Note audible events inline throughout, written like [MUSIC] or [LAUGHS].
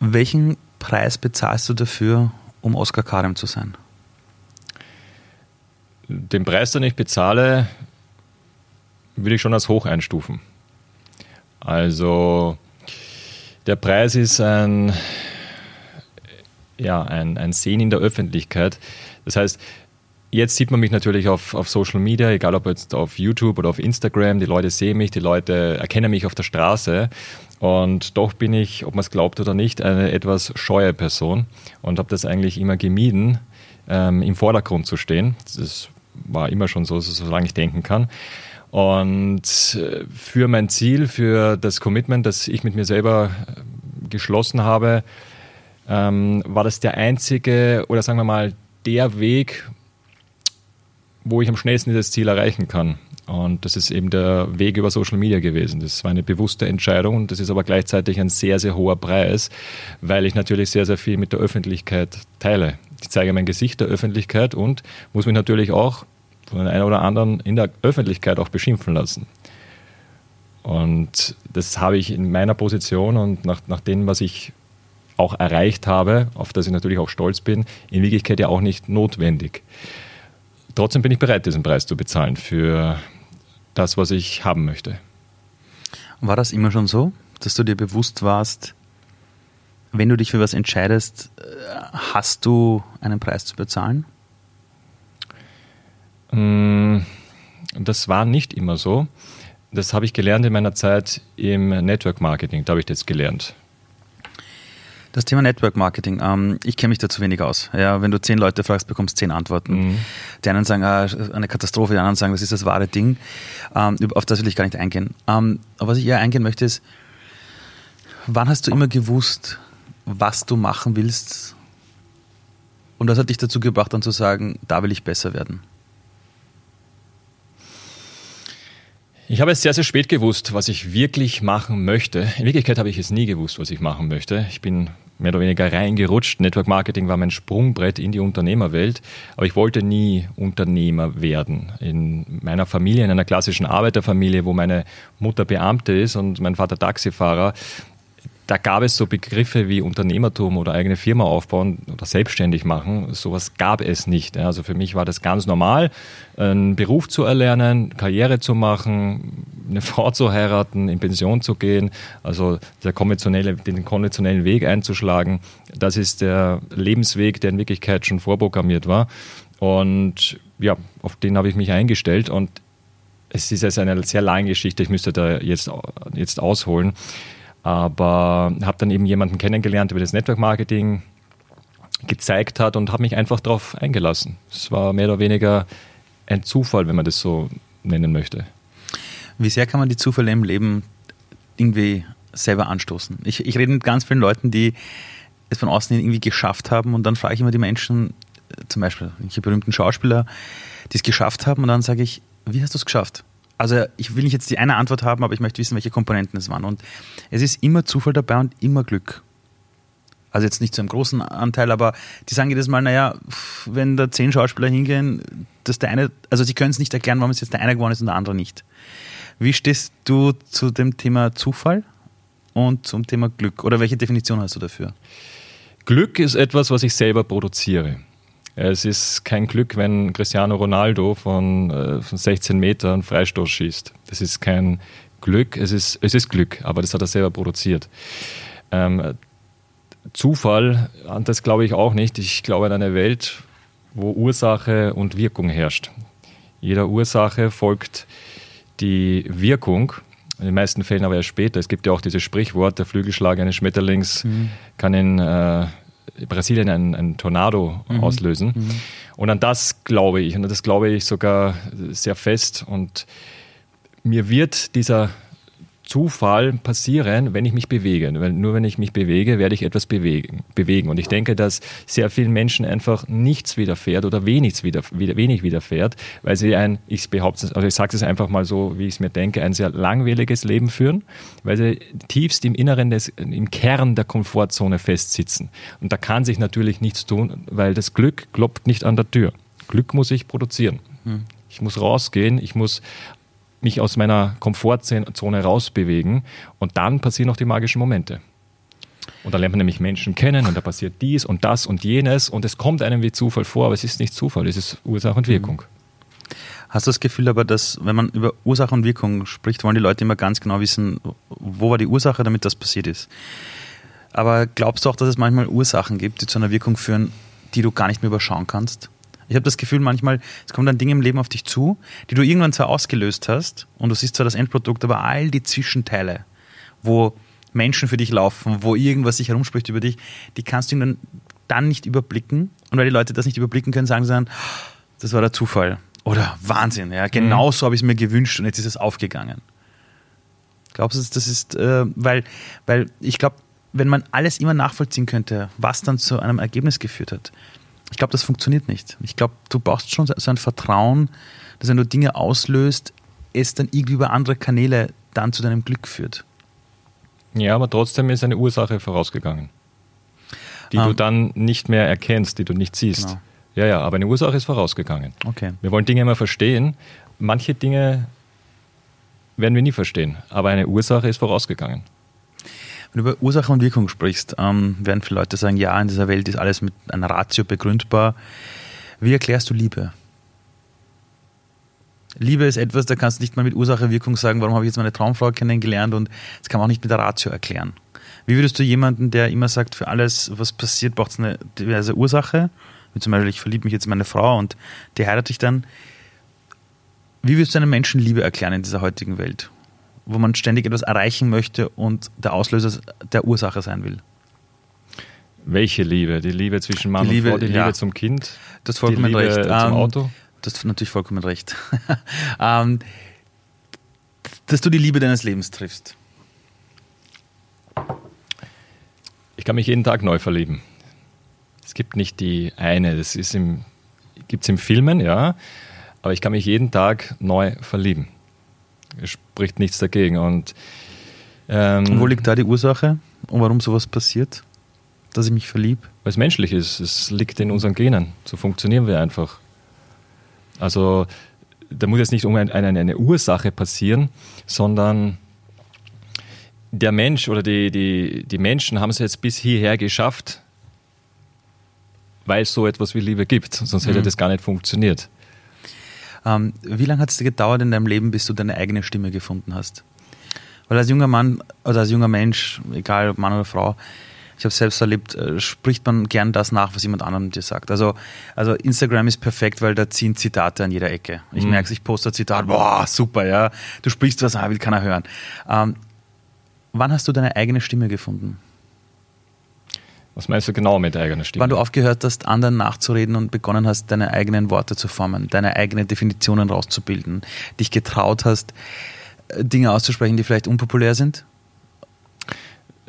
Welchen Preis bezahlst du dafür, um Oskar Karem zu sein? Den Preis, den ich bezahle, würde ich schon als hoch einstufen. Also der Preis ist ein, ja, ein, ein Sehen in der Öffentlichkeit. Das heißt, jetzt sieht man mich natürlich auf, auf Social Media, egal ob jetzt auf YouTube oder auf Instagram. Die Leute sehen mich, die Leute erkennen mich auf der Straße. Und doch bin ich, ob man es glaubt oder nicht, eine etwas scheue Person und habe das eigentlich immer gemieden, ähm, im Vordergrund zu stehen. Das war immer schon so, solange ich denken kann. Und äh, für mein Ziel, für das Commitment, das ich mit mir selber äh, geschlossen habe, ähm, war das der einzige oder sagen wir mal der Weg, wo ich am schnellsten dieses Ziel erreichen kann. Und das ist eben der Weg über Social Media gewesen. Das war eine bewusste Entscheidung und das ist aber gleichzeitig ein sehr, sehr hoher Preis, weil ich natürlich sehr, sehr viel mit der Öffentlichkeit teile. Ich zeige mein Gesicht der Öffentlichkeit und muss mich natürlich auch von den einen oder anderen in der Öffentlichkeit auch beschimpfen lassen. Und das habe ich in meiner Position und nach, nach dem, was ich auch erreicht habe, auf das ich natürlich auch stolz bin, in Wirklichkeit ja auch nicht notwendig. Trotzdem bin ich bereit, diesen Preis zu bezahlen für das, was ich haben möchte. War das immer schon so, dass du dir bewusst warst, wenn du dich für was entscheidest, äh, hast du einen Preis zu bezahlen? Mm, das war nicht immer so. Das habe ich gelernt in meiner Zeit im Network Marketing. Da habe ich das gelernt. Das Thema Network Marketing, ähm, ich kenne mich da zu wenig aus. Ja, wenn du zehn Leute fragst, bekommst du zehn Antworten. Mhm. Die einen sagen, ah, eine Katastrophe, die anderen sagen, das ist das wahre Ding. Ähm, auf das will ich gar nicht eingehen. Ähm, aber was ich eher eingehen möchte, ist, wann hast du immer gewusst, was du machen willst? Und was hat dich dazu gebracht, dann zu sagen, da will ich besser werden? Ich habe es sehr, sehr spät gewusst, was ich wirklich machen möchte. In Wirklichkeit habe ich es nie gewusst, was ich machen möchte. Ich bin mehr oder weniger reingerutscht. Network Marketing war mein Sprungbrett in die Unternehmerwelt, aber ich wollte nie Unternehmer werden. In meiner Familie, in einer klassischen Arbeiterfamilie, wo meine Mutter Beamte ist und mein Vater Taxifahrer, da gab es so Begriffe wie Unternehmertum oder eigene Firma aufbauen oder selbstständig machen. Sowas gab es nicht. Also für mich war das ganz normal, einen Beruf zu erlernen, Karriere zu machen, eine [LAUGHS] Frau zu heiraten, in Pension zu gehen, also konventionelle, den konventionellen Weg einzuschlagen. Das ist der Lebensweg, der in Wirklichkeit schon vorprogrammiert war. Und ja, auf den habe ich mich eingestellt und es ist jetzt eine sehr lange Geschichte, ich müsste da jetzt, jetzt ausholen. Aber habe dann eben jemanden kennengelernt, der das Network Marketing gezeigt hat und habe mich einfach darauf eingelassen. Es war mehr oder weniger ein Zufall, wenn man das so nennen möchte. Wie sehr kann man die Zufälle im Leben irgendwie selber anstoßen? Ich, ich rede mit ganz vielen Leuten, die es von außen irgendwie geschafft haben und dann frage ich immer die Menschen, zum Beispiel die berühmten Schauspieler, die es geschafft haben und dann sage ich, wie hast du es geschafft? Also ich will nicht jetzt die eine Antwort haben, aber ich möchte wissen, welche Komponenten es waren. Und es ist immer Zufall dabei und immer Glück. Also jetzt nicht zu einem großen Anteil, aber die sagen jedes Mal, naja, wenn da zehn Schauspieler hingehen, dass der eine, also sie können es nicht erklären, warum es jetzt der eine geworden ist und der andere nicht. Wie stehst du zu dem Thema Zufall und zum Thema Glück? Oder welche Definition hast du dafür? Glück ist etwas, was ich selber produziere. Es ist kein Glück, wenn Cristiano Ronaldo von, äh, von 16 Metern Freistoß schießt. Das ist kein Glück, es ist, es ist Glück, aber das hat er selber produziert. Ähm, Zufall, das glaube ich auch nicht. Ich glaube an eine Welt, wo Ursache und Wirkung herrscht. Jeder Ursache folgt die Wirkung, in den meisten Fällen aber erst später. Es gibt ja auch dieses Sprichwort, der Flügelschlag eines Schmetterlings mhm. kann in äh, Brasilien einen, einen Tornado mhm. auslösen. Mhm. Und an das glaube ich, und das glaube ich sogar sehr fest. Und mir wird dieser Zufall passieren, wenn ich mich bewege. Weil nur wenn ich mich bewege, werde ich etwas bewegen. bewegen. Und ich denke, dass sehr vielen Menschen einfach nichts widerfährt oder wenig, wieder, wenig widerfährt, weil sie ein, ich behaupte, also ich sage es einfach mal so, wie ich es mir denke, ein sehr langweiliges Leben führen, weil sie tiefst im Inneren des, im Kern der Komfortzone festsitzen. Und da kann sich natürlich nichts tun, weil das Glück klopft nicht an der Tür. Glück muss ich produzieren. Hm. Ich muss rausgehen, ich muss mich aus meiner Komfortzone rausbewegen und dann passieren auch die magischen Momente. Und da lernt man nämlich Menschen kennen und da passiert dies und das und jenes und es kommt einem wie Zufall vor, aber es ist nicht Zufall, es ist Ursache und Wirkung. Hast du das Gefühl aber, dass, wenn man über Ursache und Wirkung spricht, wollen die Leute immer ganz genau wissen, wo war die Ursache, damit das passiert ist? Aber glaubst du auch, dass es manchmal Ursachen gibt, die zu einer Wirkung führen, die du gar nicht mehr überschauen kannst? Ich habe das Gefühl, manchmal, es kommen dann Dinge im Leben auf dich zu, die du irgendwann zwar ausgelöst hast und du siehst zwar das Endprodukt, aber all die Zwischenteile, wo Menschen für dich laufen, wo irgendwas sich herumspricht über dich, die kannst du irgendwann dann nicht überblicken. Und weil die Leute das nicht überblicken können, sagen sie dann, das war der Zufall. Oder Wahnsinn, ja, genau so habe ich es mir gewünscht und jetzt ist es aufgegangen. Glaubst du, das ist, äh, weil, weil ich glaube, wenn man alles immer nachvollziehen könnte, was dann zu einem Ergebnis geführt hat, ich glaube, das funktioniert nicht. Ich glaube, du brauchst schon so ein Vertrauen, dass wenn du Dinge auslöst, es dann irgendwie über andere Kanäle dann zu deinem Glück führt. Ja, aber trotzdem ist eine Ursache vorausgegangen, die um, du ähm. dann nicht mehr erkennst, die du nicht siehst. Genau. Ja, ja, aber eine Ursache ist vorausgegangen. Okay. Wir wollen Dinge immer verstehen. Manche Dinge werden wir nie verstehen, aber eine Ursache ist vorausgegangen. Wenn du über Ursache und Wirkung sprichst, ähm, werden viele Leute sagen, ja, in dieser Welt ist alles mit einer Ratio begründbar. Wie erklärst du Liebe? Liebe ist etwas, da kannst du nicht mal mit Ursache und Wirkung sagen, warum habe ich jetzt meine Traumfrau kennengelernt und das kann man auch nicht mit der Ratio erklären. Wie würdest du jemanden, der immer sagt, für alles, was passiert, braucht es eine diverse Ursache, wie zum Beispiel, ich verliebe mich jetzt in meine Frau und die heirate ich dann, wie würdest du einem Menschen Liebe erklären in dieser heutigen Welt? Wo man ständig etwas erreichen möchte und der Auslöser der Ursache sein will. Welche Liebe? Die Liebe zwischen Mann Liebe, und Frau, die ja. Liebe zum Kind? Das ist vollkommen die Liebe recht. Zum ähm, Auto? Das ist natürlich vollkommen recht. [LAUGHS] ähm, dass du die Liebe deines Lebens triffst. Ich kann mich jeden Tag neu verlieben. Es gibt nicht die eine, das ist im, gibt es im Filmen, ja, aber ich kann mich jeden Tag neu verlieben. Es spricht nichts dagegen. Und, ähm, wo liegt da die Ursache und warum sowas passiert, dass ich mich verliebe? Weil es menschlich ist. Es liegt in unseren Genen. So funktionieren wir einfach. Also da muss jetzt nicht eine, eine, eine Ursache passieren, sondern der Mensch oder die, die, die Menschen haben es jetzt bis hierher geschafft, weil es so etwas wie Liebe gibt. Sonst hätte mhm. das gar nicht funktioniert. Ähm, wie lange hat es dir gedauert in deinem Leben, bis du deine eigene Stimme gefunden hast? Weil als junger Mann oder als junger Mensch, egal ob Mann oder Frau, ich habe es selbst erlebt, äh, spricht man gern das nach, was jemand anderem dir sagt. Also, also Instagram ist perfekt, weil da ziehen Zitate an jeder Ecke. Ich mhm. merke es, ich poste ein Zitat, boah, super, ja. Du sprichst was, ah, will keiner hören. Ähm, wann hast du deine eigene Stimme gefunden? Was meinst du genau mit eigener Stimme? Wann du aufgehört hast, anderen nachzureden und begonnen hast, deine eigenen Worte zu formen, deine eigenen Definitionen rauszubilden, dich getraut hast, äh, Dinge auszusprechen, die vielleicht unpopulär sind?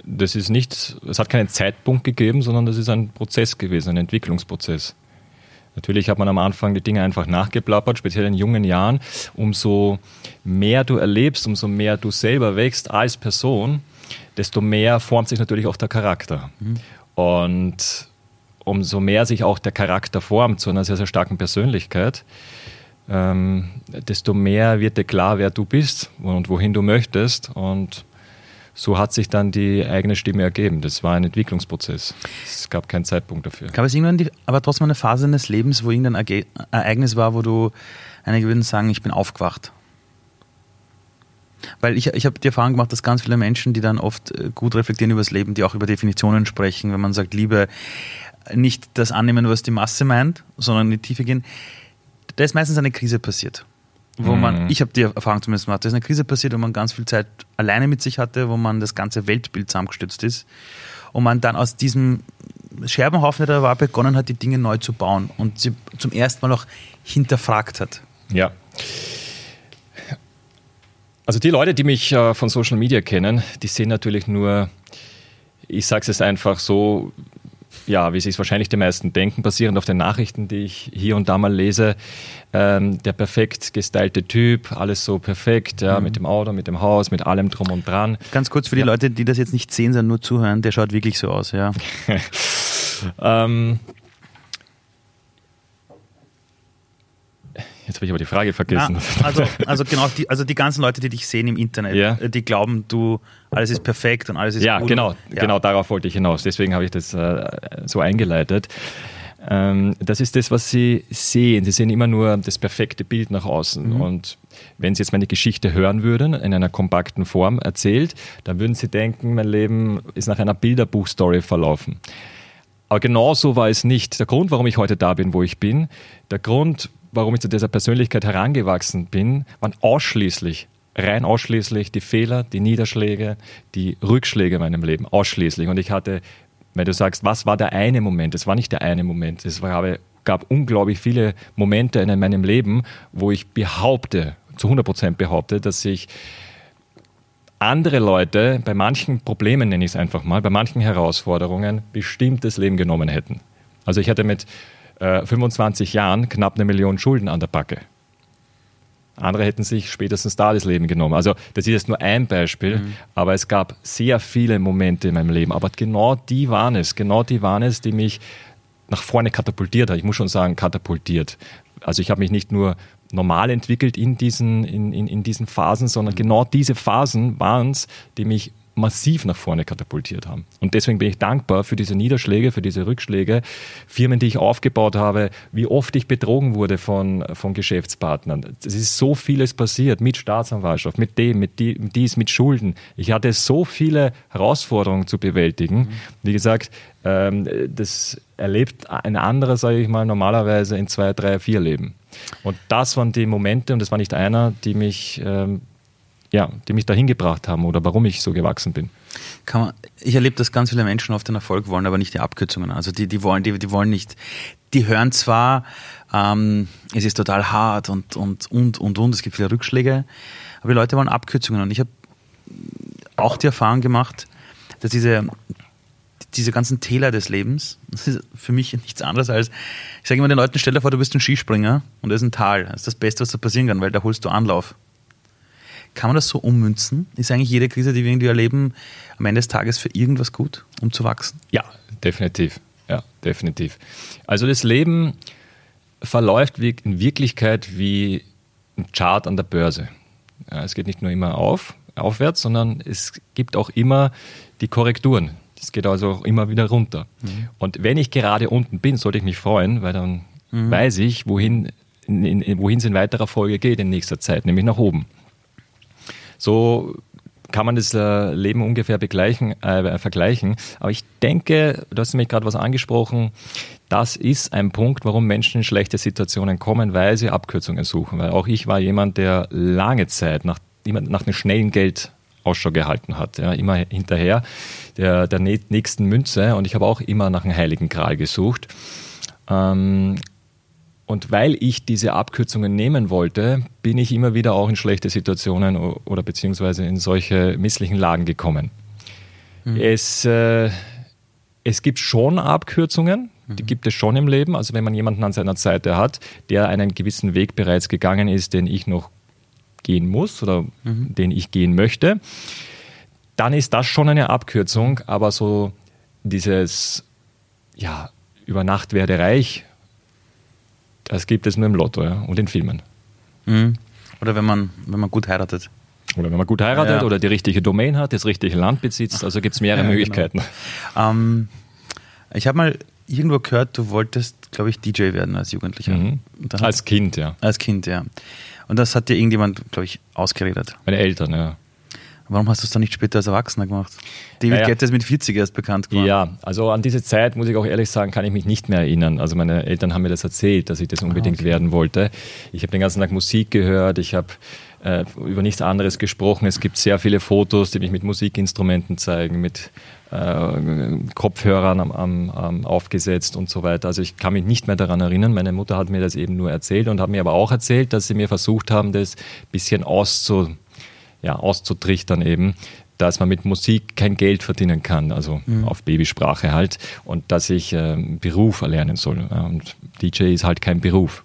Das ist nicht, es hat keinen Zeitpunkt gegeben, sondern das ist ein Prozess gewesen, ein Entwicklungsprozess. Natürlich hat man am Anfang die Dinge einfach nachgeplappert, speziell in jungen Jahren. Umso mehr du erlebst, umso mehr du selber wächst als Person, desto mehr formt sich natürlich auch der Charakter. Mhm. Und umso mehr sich auch der Charakter formt zu einer sehr, sehr starken Persönlichkeit, ähm, desto mehr wird dir klar, wer du bist und wohin du möchtest. Und so hat sich dann die eigene Stimme ergeben. Das war ein Entwicklungsprozess. Es gab keinen Zeitpunkt dafür. Gab es irgendwann die, aber trotzdem eine Phase deines Lebens, wo irgendein Ereignis war, wo du, einige würden sagen, ich bin aufgewacht? Weil ich, ich habe die Erfahrung gemacht, dass ganz viele Menschen, die dann oft äh, gut reflektieren über das Leben, die auch über Definitionen sprechen, wenn man sagt, Liebe, nicht das annehmen, was die Masse meint, sondern in die Tiefe gehen, da ist meistens eine Krise passiert. Wo mhm. man, ich habe die Erfahrung zumindest gemacht, da ist eine Krise passiert, wo man ganz viel Zeit alleine mit sich hatte, wo man das ganze Weltbild zusammengestützt ist und man dann aus diesem Scherbenhaufen, der da war, begonnen hat, die Dinge neu zu bauen und sie zum ersten Mal auch hinterfragt hat. Ja. Also die Leute, die mich äh, von Social Media kennen, die sehen natürlich nur, ich sage es jetzt einfach so, ja, wie sich es wahrscheinlich die meisten denken, basierend auf den Nachrichten, die ich hier und da mal lese. Ähm, der perfekt gestylte Typ, alles so perfekt, ja, mhm. mit dem Auto, mit dem Haus, mit allem drum und dran. Ganz kurz für die ja. Leute, die das jetzt nicht sehen, sondern nur zuhören, der schaut wirklich so aus, ja. [LAUGHS] ähm, jetzt habe ich aber die Frage vergessen. Na, also, also genau, die, also die ganzen Leute, die dich sehen im Internet, Ja. äh, die glauben, du, alles ist perfekt und alles ist Ja, gut. genau, Ja. genau darauf wollte ich hinaus. Deswegen habe ich das äh, so eingeleitet. Ähm, das ist das, was Sie sehen. Sie sehen immer nur das perfekte Bild nach außen. Mhm. Und wenn Sie jetzt meine Geschichte hören würden, in einer kompakten Form erzählt, dann würden Sie denken, mein Leben ist nach einer Bilderbuchstory verlaufen. Aber genau so war es nicht. Der Grund, warum ich heute da bin, wo ich bin, der Grund, warum ich zu dieser Persönlichkeit herangewachsen bin, waren ausschließlich, rein ausschließlich die Fehler, die Niederschläge, die Rückschläge in meinem Leben. Ausschließlich. Und ich hatte, wenn du sagst, was war der eine Moment? Es war nicht der eine Moment. Es gab unglaublich viele Momente in meinem Leben, wo ich behaupte, zu 100 Prozent behaupte, dass ich andere Leute bei manchen Problemen, nenne ich es einfach mal, bei manchen Herausforderungen bestimmt das Leben genommen hätten. Also ich hatte mit äh, 25 Jahren knapp eine Million Schulden an der Backe. Andere hätten sich spätestens da das Leben genommen. Also das ist jetzt nur ein Beispiel, aber es gab sehr viele Momente in meinem Leben. Aber genau die waren es, genau die waren es, die mich nach vorne katapultiert hat. Ich muss schon sagen, katapultiert. Also ich habe mich nicht nur normal entwickelt in diesen, in, in, in diesen Phasen, sondern genau diese Phasen waren es, die mich massiv nach vorne katapultiert haben. Und deswegen bin ich dankbar für diese Niederschläge, für diese Rückschläge, Firmen, die ich aufgebaut habe, wie oft ich betrogen wurde von, von Geschäftspartnern. Es ist so vieles passiert mit Staatsanwaltschaft, mit dem, mit, die, mit dies, mit Schulden. Ich hatte so viele Herausforderungen zu bewältigen. Wie gesagt, ähm, das erlebt ein anderer, sage ich mal, normalerweise in zwei, drei, vier Leben. Und das waren die Momente, und das war nicht einer, die mich ähm, ja, die mich dahin gebracht haben oder warum ich so gewachsen bin. Man, ich erlebe, dass ganz viele Menschen auf den Erfolg wollen, aber nicht die Abkürzungen. Also die, die wollen, die, die wollen nicht, die hören zwar, ähm, es ist total hart und, und, und, und, und, es gibt viele Rückschläge, aber die Leute wollen Abkürzungen. Und ich habe auch die Erfahrung gemacht, dass diese, diese ganzen Täler des Lebens, das ist für mich nichts anderes als, ich sage immer den Leuten, stell dir vor, du bist ein Skispringer und das ist ein Tal. Das ist das Beste, was da passieren kann, weil da holst du Anlauf. Kann man das so ummünzen? Ist eigentlich jede Krise, die wir irgendwie erleben, am Ende des Tages für irgendwas gut, um zu wachsen? Ja, definitiv. Ja, definitiv. Also das Leben verläuft in Wirklichkeit wie ein Chart an der Börse. Es geht nicht nur immer auf, aufwärts, sondern es gibt auch immer die Korrekturen. Es geht also auch immer wieder runter. Und wenn ich gerade unten bin, sollte ich mich freuen, weil dann weiß ich, wohin, in, in, wohin es in weiterer Folge geht in nächster Zeit, nämlich nach oben. So kann man das äh, Leben ungefähr begleichen, äh, vergleichen. Aber ich denke, du hast nämlich gerade was angesprochen, das ist ein Punkt, warum Menschen in schlechte Situationen kommen, weil sie Abkürzungen suchen. Weil auch ich war jemand, der lange Zeit nach, nach dem schnellen Geld Ausschau gehalten hat, ja, immer hinterher der, der nä- nächsten Münze und ich habe auch immer nach einem heiligen Gral gesucht. Ähm, und weil ich diese Abkürzungen nehmen wollte, bin ich immer wieder auch in schlechte Situationen oder beziehungsweise in solche misslichen Lagen gekommen. Es, äh, es gibt schon Abkürzungen, die gibt es schon im Leben. Also wenn man jemanden an seiner Seite hat, der einen gewissen Weg bereits gegangen ist, den ich noch gehen muss oder den ich gehen möchte, dann ist das schon eine Abkürzung. Aber so dieses, ja, über Nacht werde reich, das gibt es nur im Lotto ja, und in Filmen. Mhm. Oder wenn man, wenn man gut heiratet. Oder wenn man gut heiratet Ja. oder die richtige Domain hat, das richtige Land besitzt. Also gibt es mehrere [LAUGHS] Ja, genau. Möglichkeiten. Ähm, ich habe mal irgendwo gehört, du wolltest, glaube ich, DJ werden als Jugendlicher. Mhm. Als Kind, ja. als Kind, ja. Und das hat dir irgendjemand, glaube ich, ausgeredet. Meine Eltern, ja. Warum hast du es dann nicht später als Erwachsener gemacht? David Naja. Guetta ist mit 40 erst bekannt geworden. Ja, also an diese Zeit, muss ich auch ehrlich sagen, kann ich mich nicht mehr erinnern. Also meine Eltern haben mir das erzählt, dass ich das unbedingt werden wollte. Ich habe den ganzen Tag Musik gehört, ich habe äh, über nichts anderes gesprochen. Es gibt sehr viele Fotos, die mich mit Musikinstrumenten zeigen, mit äh, Kopfhörern am, am, am aufgesetzt und so weiter. Also ich kann mich nicht mehr daran erinnern. Meine Mutter hat mir das eben nur erzählt und hat mir aber auch erzählt, dass sie mir versucht haben, das bisschen auszu, ja, auszutrichtern eben, dass man mit Musik kein Geld verdienen kann, also auf Babysprache halt, und dass ich ähm, Beruf erlernen soll. Und DJ ist halt kein Beruf.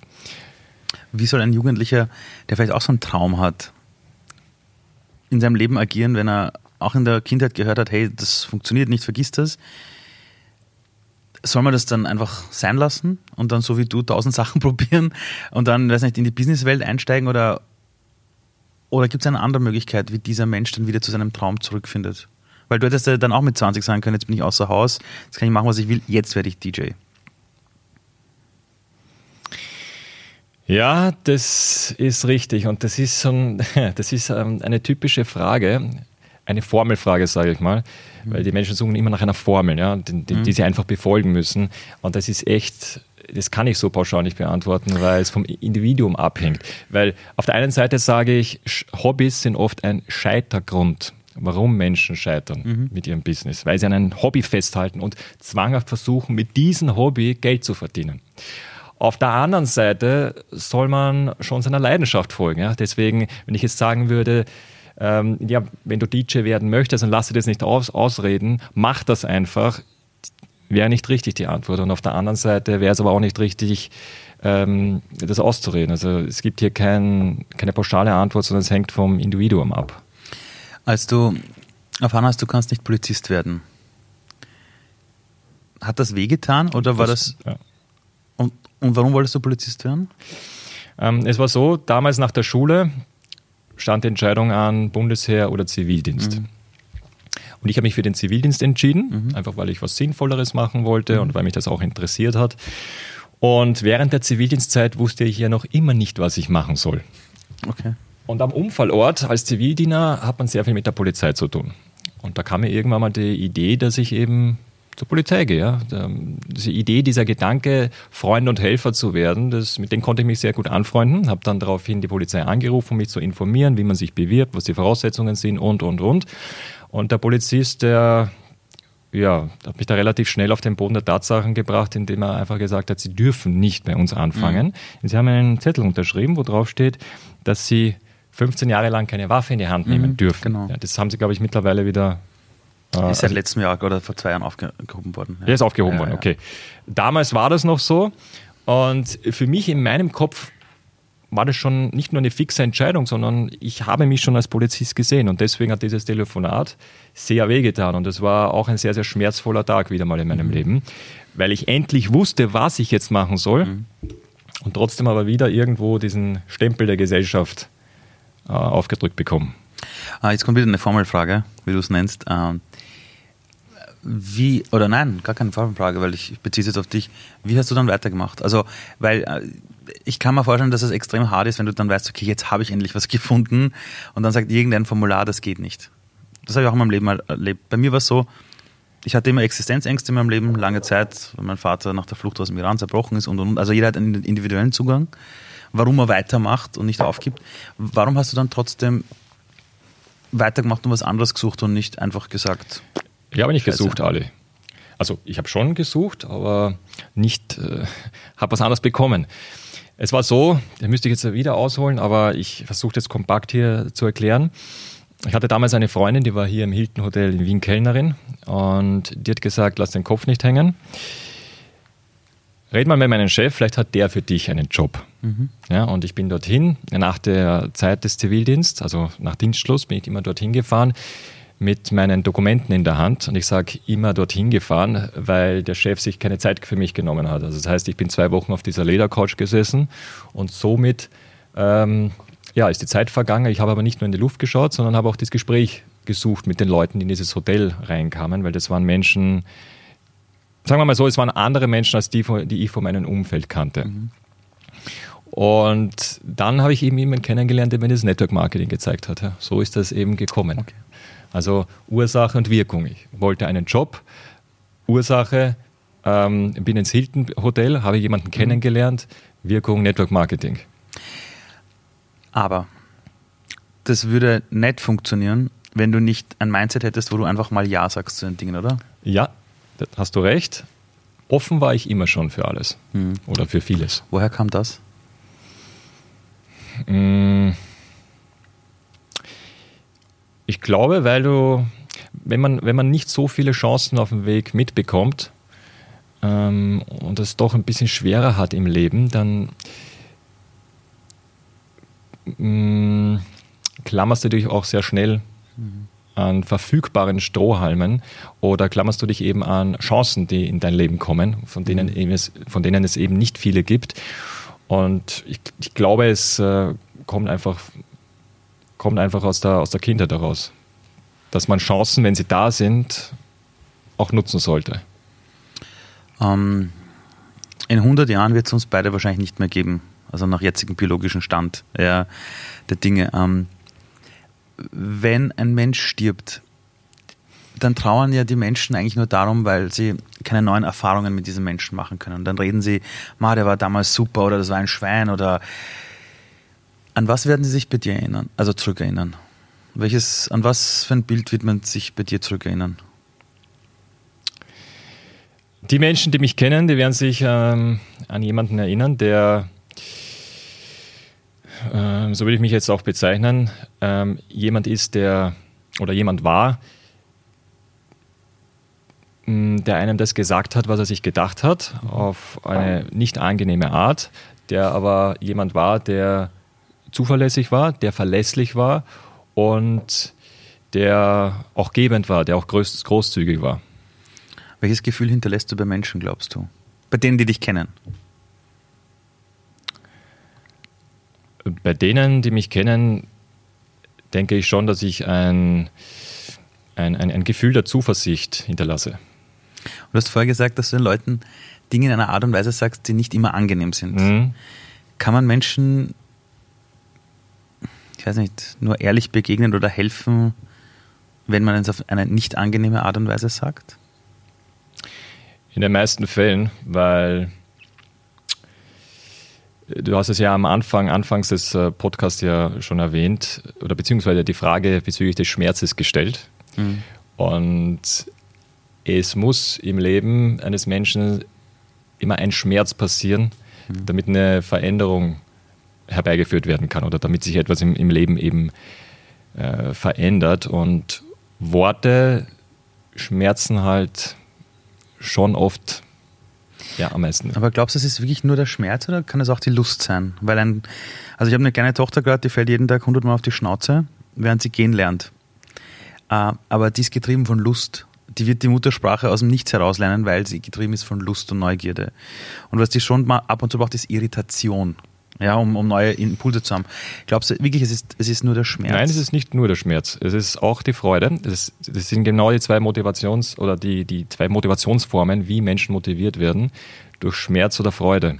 Wie soll ein Jugendlicher, der vielleicht auch so einen Traum hat, in seinem Leben agieren, wenn er auch in der Kindheit gehört hat, hey, das funktioniert nicht, vergiss das. soll man das dann einfach sein lassen und dann so wie du tausend [LAUGHS] Sachen probieren und dann, weiß nicht, in die Businesswelt einsteigen oder, oder gibt es eine andere Möglichkeit, wie dieser Mensch dann wieder zu seinem Traum zurückfindet? Weil du hättest ja dann auch mit 20 sagen können, jetzt bin ich außer Haus, jetzt kann ich machen, was ich will, jetzt werde ich DJ. Ja, das ist richtig. Und das ist, so ein, [LAUGHS] das ist ähm, eine typische Frage, eine Formelfrage, sage ich mal, mhm. weil die Menschen suchen immer nach einer Formel, ja, die, die, die, mhm. sie einfach befolgen müssen. Und das ist echt, das kann ich so pauschal nicht beantworten, weil es vom Individuum abhängt. Weil auf der einen Seite sage ich, Hobbys sind oft ein Scheitergrund warum Menschen scheitern mhm. mit ihrem Business, weil sie an einem Hobby festhalten und zwanghaft versuchen, mit diesem Hobby Geld zu verdienen. Auf der anderen Seite soll man schon seiner Leidenschaft folgen. Ja? Deswegen, wenn ich jetzt sagen würde, ähm, ja, wenn du DJ werden möchtest, dann lass dir das nicht aus, ausreden, mach das einfach, wäre nicht richtig die Antwort. Und auf der anderen Seite wäre es aber auch nicht richtig, ähm, das auszureden. Also es gibt hier kein, keine pauschale Antwort, sondern es hängt vom Individuum ab. Als du erfahren hast, du kannst nicht Polizist werden, hat das wehgetan oder war das... das ja. und, und warum wolltest du Polizist werden? Ähm, es war so, damals nach der Schule stand die Entscheidung an, Bundesheer oder Zivildienst. Mhm. Und ich habe mich für den Zivildienst entschieden, mhm. einfach weil ich was Sinnvolleres machen wollte mhm. und weil mich das auch interessiert hat. Und während der Zivildienstzeit wusste ich ja noch immer nicht, was ich machen soll. Okay. Und am Unfallort als Zivildiener hat man sehr viel mit der Polizei zu tun. Und da kam mir irgendwann mal die Idee, dass ich eben zur Polizei gehe. Ja. Diese Idee, dieser Gedanke, Freund und Helfer zu werden, das, mit dem konnte ich mich sehr gut anfreunden. Habe dann daraufhin die Polizei angerufen, um mich zu informieren, wie man sich bewirbt, was die Voraussetzungen sind und, und, und. Und der Polizist, der ja, hat mich da relativ schnell auf den Boden der Tatsachen gebracht, indem er einfach gesagt hat, sie dürfen nicht bei uns anfangen. Mhm. Sie haben einen Zettel unterschrieben, wo drauf steht, dass sie 15 Jahre lang keine Waffe in die Hand nehmen mhm, dürfen. Genau. Ja, das haben sie, glaube ich, mittlerweile wieder. Äh, ist seit also, letztem Jahr oder vor zwei Jahren aufgehoben worden. Ja, ist aufgehoben ja, worden, okay. Damals war das noch so. Und für mich in meinem Kopf war das schon nicht nur eine fixe Entscheidung, sondern ich habe mich schon als Polizist gesehen. Und deswegen hat dieses Telefonat sehr wehgetan. Und es war auch ein sehr, sehr schmerzvoller Tag wieder mal in meinem mhm. Leben, weil ich endlich wusste, was ich jetzt machen soll. Mhm. Und trotzdem aber wieder irgendwo diesen Stempel der Gesellschaft äh, aufgedrückt bekommen. Ah, jetzt kommt wieder eine Formelfrage, wie du es nennst. Ähm, wie, oder nein, gar keine Formelfrage, weil ich beziehe es jetzt auf dich. Wie hast du dann weitergemacht? Also, weil äh, ich kann mir vorstellen, dass es extrem hart ist, wenn du dann weißt, okay, jetzt habe ich endlich was [LAUGHS] gefunden und dann sagt irgendein Formular, das geht nicht. Das habe ich auch in meinem Leben erlebt. Bei mir war es so, ich hatte immer Existenzängste in meinem Leben, lange Zeit, weil mein Vater nach der Flucht aus dem Iran zerbrochen ist und, und, und. Also jeder hat einen individuellen Zugang warum er weitermacht und nicht aufgibt. Warum hast du dann trotzdem weitergemacht und was anderes gesucht und nicht einfach gesagt? Ich habe nicht Scheiße. gesucht, alle. Also ich habe schon gesucht, aber nicht, äh, habe was anderes bekommen. Es war so, da müsste ich jetzt wieder ausholen, aber ich versuche das kompakt hier zu erklären. Ich hatte damals eine Freundin, die war hier im Hilton Hotel in Wien Kellnerin und die hat gesagt, lass den Kopf nicht hängen. Red mal mit meinem Chef, vielleicht hat der für dich einen Job. Mhm. Ja, und ich bin dorthin, nach der Zeit des Zivildienstes, also nach Dienstschluss, bin ich immer dorthin gefahren mit meinen Dokumenten in der Hand. Und ich sage immer dorthin gefahren, weil der Chef sich keine Zeit für mich genommen hat. Also das heißt, ich bin zwei Wochen auf dieser Ledercouch gesessen und somit ähm, ja, ist die Zeit vergangen. Ich habe aber nicht nur in die Luft geschaut, sondern habe auch das Gespräch gesucht mit den Leuten, die in dieses Hotel reinkamen, weil das waren Menschen, sagen wir mal so, es waren andere Menschen als die, die ich von meinem Umfeld kannte. Mhm. Und dann habe ich eben jemanden kennengelernt, der mir das Network Marketing gezeigt hat. So ist das eben gekommen. Okay. Also Ursache und Wirkung. Ich wollte einen Job. Ursache, ähm, bin ins Hilton Hotel, habe jemanden mhm. kennengelernt. Wirkung Network Marketing. Aber das würde nicht funktionieren, wenn du nicht ein Mindset hättest, wo du einfach mal Ja sagst zu den Dingen, oder? Ja, hast du recht. Offen war ich immer schon für alles hm. oder für vieles. Woher kam das? Hm. Ich glaube, weil du, wenn man, wenn man nicht so viele Chancen auf dem Weg mitbekommt ähm, und es doch ein bisschen schwerer hat im Leben, dann mh, hm, klammerst du dich auch sehr schnell mhm. an verfügbaren Strohhalmen oder klammerst du dich eben an Chancen, die in dein Leben kommen, von denen, mhm. es, von denen es eben nicht viele gibt? Und ich, ich glaube, es äh, kommt einfach, kommt einfach aus, der, aus der Kindheit heraus, dass man Chancen, wenn sie da sind, auch nutzen sollte. Ähm, in 100 Jahren wird es uns beide wahrscheinlich nicht mehr geben, also nach jetzigem biologischen Stand ja, der Dinge. Ähm, wenn ein Mensch stirbt, dann trauern ja die Menschen eigentlich nur darum, weil sie keine neuen Erfahrungen mit diesem Menschen machen können. Und dann reden sie, Ma, der war damals super oder das war ein Schwein oder an was werden sie sich bei dir erinnern, also zurückerinnern? Welches, an was für ein Bild wird man sich bei dir zurückerinnern? Die Menschen, die mich kennen, die werden sich ähm, an jemanden erinnern, der ähm, so würde ich mich jetzt auch bezeichnen, ähm, jemand ist, der oder jemand war, der einem das gesagt hat, was er sich gedacht hat, auf eine nicht angenehme Art, der aber jemand war, der zuverlässig war, der verlässlich war und der auch gebend war, der auch groß, großzügig war. Welches Gefühl hinterlässt du bei Menschen, glaubst du? Bei denen, die dich kennen? bei denen, die mich kennen, denke ich schon, dass ich ein, ein, ein, ein Gefühl der Zuversicht hinterlasse. Du hast vorher gesagt, dass du den Leuten Dinge in einer Art und Weise sagst, die nicht immer angenehm sind. Mhm. Kann man Menschen, ich weiß nicht, nur ehrlich begegnen oder helfen, wenn man es auf eine nicht angenehme Art und Weise sagt? In den meisten Fällen, weil Du hast es ja am Anfang, anfangs des äh, Podcasts ja schon erwähnt, oder beziehungsweise die Frage bezüglich des Schmerzes gestellt. Mhm. Und es muss im Leben eines Menschen immer ein Schmerz passieren, mhm. damit eine Veränderung herbeigeführt werden kann oder damit sich etwas im, im Leben eben äh, verändert. Und Worte schmerzen halt schon oft ja, am meisten. Aber glaubst du, es ist wirklich nur der Schmerz oder kann es auch die Lust sein? Weil ein, also ich habe eine kleine Tochter gehört, die fällt jeden Tag hundertmal auf die Schnauze, während sie gehen lernt. Äh, aber die ist getrieben von Lust. Die wird die Muttersprache aus dem Nichts heraus lernen, weil sie getrieben ist von Lust und Neugierde. Und was die schon mal ab und zu braucht, ist Irritation ja, um, um neue Impulse zu haben. Glaubst du wirklich, es ist, es ist nur der Schmerz? Nein, es ist nicht nur der Schmerz. Es ist auch die Freude. Das, das sind genau die zwei Motivations- oder die, die zwei Motivationsformen, wie Menschen motiviert werden, durch Schmerz oder Freude.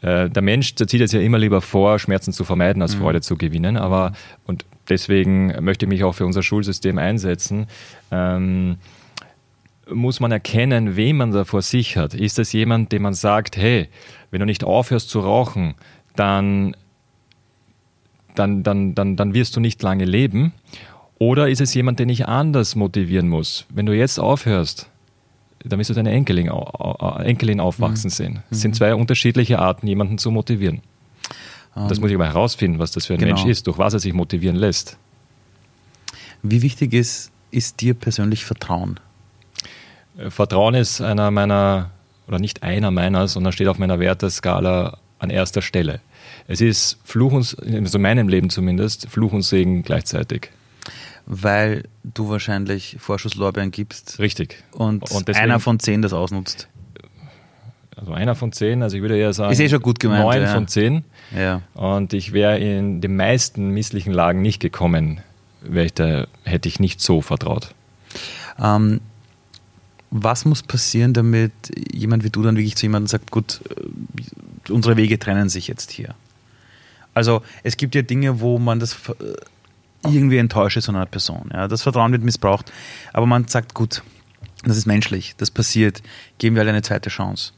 Äh, der Mensch der zieht jetzt ja immer lieber vor, Schmerzen zu vermeiden, als mhm. Freude zu gewinnen. Aber, und deswegen möchte ich mich auch für unser Schulsystem einsetzen. Ähm, muss man erkennen, wen man da vor sich hat. Ist das jemand, dem man sagt, hey, wenn du nicht aufhörst zu rauchen, dann, dann, dann, dann, dann wirst du nicht lange leben. Oder ist es jemand, den ich anders motivieren muss? Wenn du jetzt aufhörst, dann wirst du deine Enkelin, Enkelin aufwachsen mhm. sehen. Es sind mhm. zwei unterschiedliche Arten, jemanden zu motivieren. Um, das muss ich aber herausfinden, was das für ein genau. Mensch ist, durch was er sich motivieren lässt. Wie wichtig ist, ist dir persönlich Vertrauen? Äh, Vertrauen ist einer meiner, oder nicht einer meiner, sondern steht auf meiner Werteskala an erster Stelle. Es ist Fluch und, also in meinem Leben zumindest, Fluch und Segen gleichzeitig. Weil du wahrscheinlich Vorschusslorbeeren gibst. Richtig. Und, und deswegen, einer von zehn das ausnutzt. Also einer von zehn, also ich würde eher sagen. Ist eh schon gut gemeint. Neun ja. von zehn. Ja. Und ich wäre in den meisten misslichen Lagen nicht gekommen, ich da, hätte ich nicht so vertraut. Ähm, was muss passieren, damit jemand wie du dann wirklich zu jemandem sagt, gut, äh, unsere Wege trennen sich jetzt hier? Also es gibt ja Dinge, wo man das äh, irgendwie enttäuscht ist von einer Person. Ja, das Vertrauen wird missbraucht, aber man sagt, gut, das ist menschlich, das passiert, geben wir alle eine zweite Chance.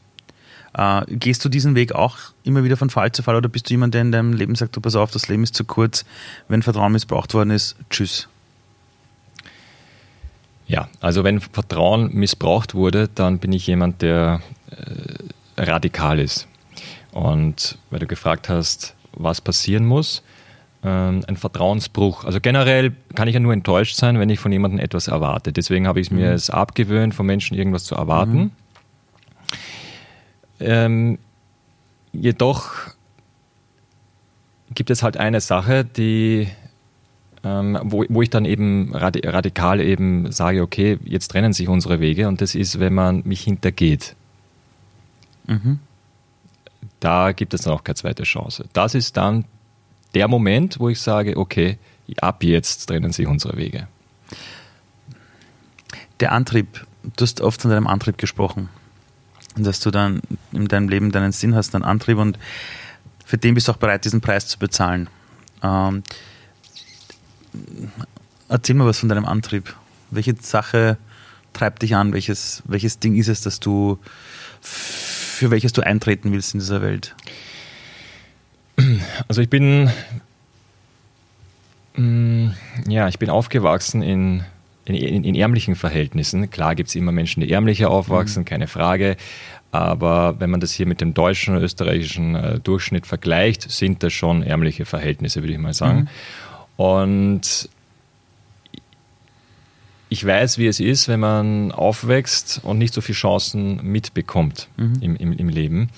Äh, gehst du diesen Weg auch immer wieder von Fall zu Fall oder bist du jemand, der in deinem Leben sagt, du pass auf, das Leben ist zu kurz, wenn Vertrauen missbraucht worden ist, tschüss? Ja, also wenn Vertrauen missbraucht wurde, dann bin ich jemand, der äh, radikal ist. Und weil du gefragt hast, was passieren muss, ähm, ein Vertrauensbruch. Also generell kann ich ja nur enttäuscht sein, wenn ich von jemandem etwas erwarte. Deswegen habe ich es mir mhm. es abgewöhnt, von Menschen irgendwas zu erwarten. Mhm. Ähm, jedoch gibt es halt eine Sache, die ähm, wo, wo ich dann eben radikal eben sage, okay, jetzt trennen sich unsere Wege und das ist, wenn man mich hintergeht. Mhm. Da gibt es dann auch keine zweite Chance. Das ist dann der Moment, wo ich sage, okay, ab jetzt trennen sich unsere Wege. Der Antrieb, du hast oft von deinem Antrieb gesprochen, dass du dann in deinem Leben deinen Sinn hast, deinen Antrieb und für den bist du auch bereit, diesen Preis zu bezahlen. Ähm, erzähl mal was von deinem Antrieb. Welche Sache treibt dich an? Welches, welches Ding ist es, dass du für welches du eintreten willst in dieser Welt? Also ich bin mm, ja, ich bin aufgewachsen in, in, in ärmlichen Verhältnissen. Klar gibt es immer Menschen, die ärmlicher aufwachsen, mhm. keine Frage. Aber wenn man das hier mit dem deutschen und österreichischen äh, Durchschnitt vergleicht, sind das schon ärmliche Verhältnisse, würde ich mal sagen. Mhm. Und ich weiß, wie es ist, wenn man aufwächst und nicht so viele Chancen mitbekommt mhm. im, im, im Leben.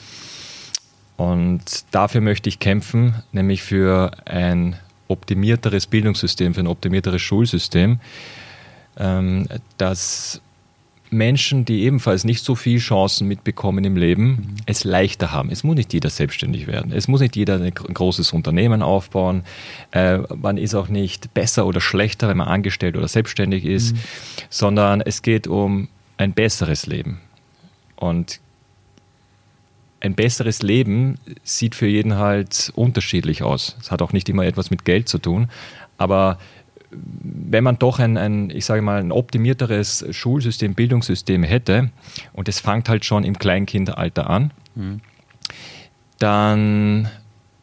Und dafür möchte ich kämpfen, nämlich für ein optimierteres Bildungssystem, für ein optimierteres Schulsystem, ähm, das Menschen, die ebenfalls nicht so viele Chancen mitbekommen im Leben, mhm. es leichter haben. Es muss nicht jeder selbstständig werden. Es muss nicht jeder ein großes Unternehmen aufbauen. Äh, man ist auch nicht besser oder schlechter, wenn man angestellt oder selbstständig ist, mhm. sondern es geht um ein besseres Leben. Und ein besseres Leben sieht für jeden halt unterschiedlich aus. Es hat auch nicht immer etwas mit Geld zu tun, aber wenn man doch ein, ein, ich sage mal, ein optimierteres Schulsystem, Bildungssystem hätte, und es fängt halt schon im Kleinkindalter an, mhm. dann